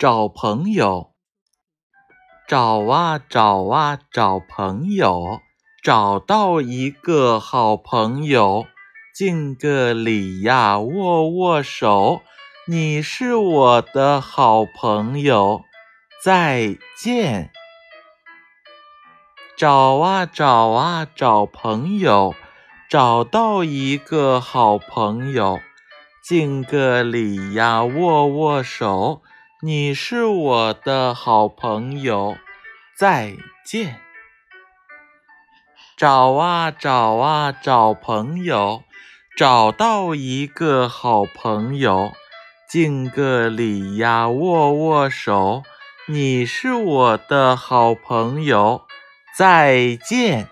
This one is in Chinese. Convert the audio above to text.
找朋友，找啊找啊找朋友，找到一个好朋友，敬个礼呀，握握手，你是我的好朋友，再见。找啊找啊找朋友，找到一个好朋友，敬个礼呀，握握手，你是我的好朋友，再见。找啊找啊找朋友，找到一个好朋友，敬个礼呀，握握手，你是我的好朋友。再见。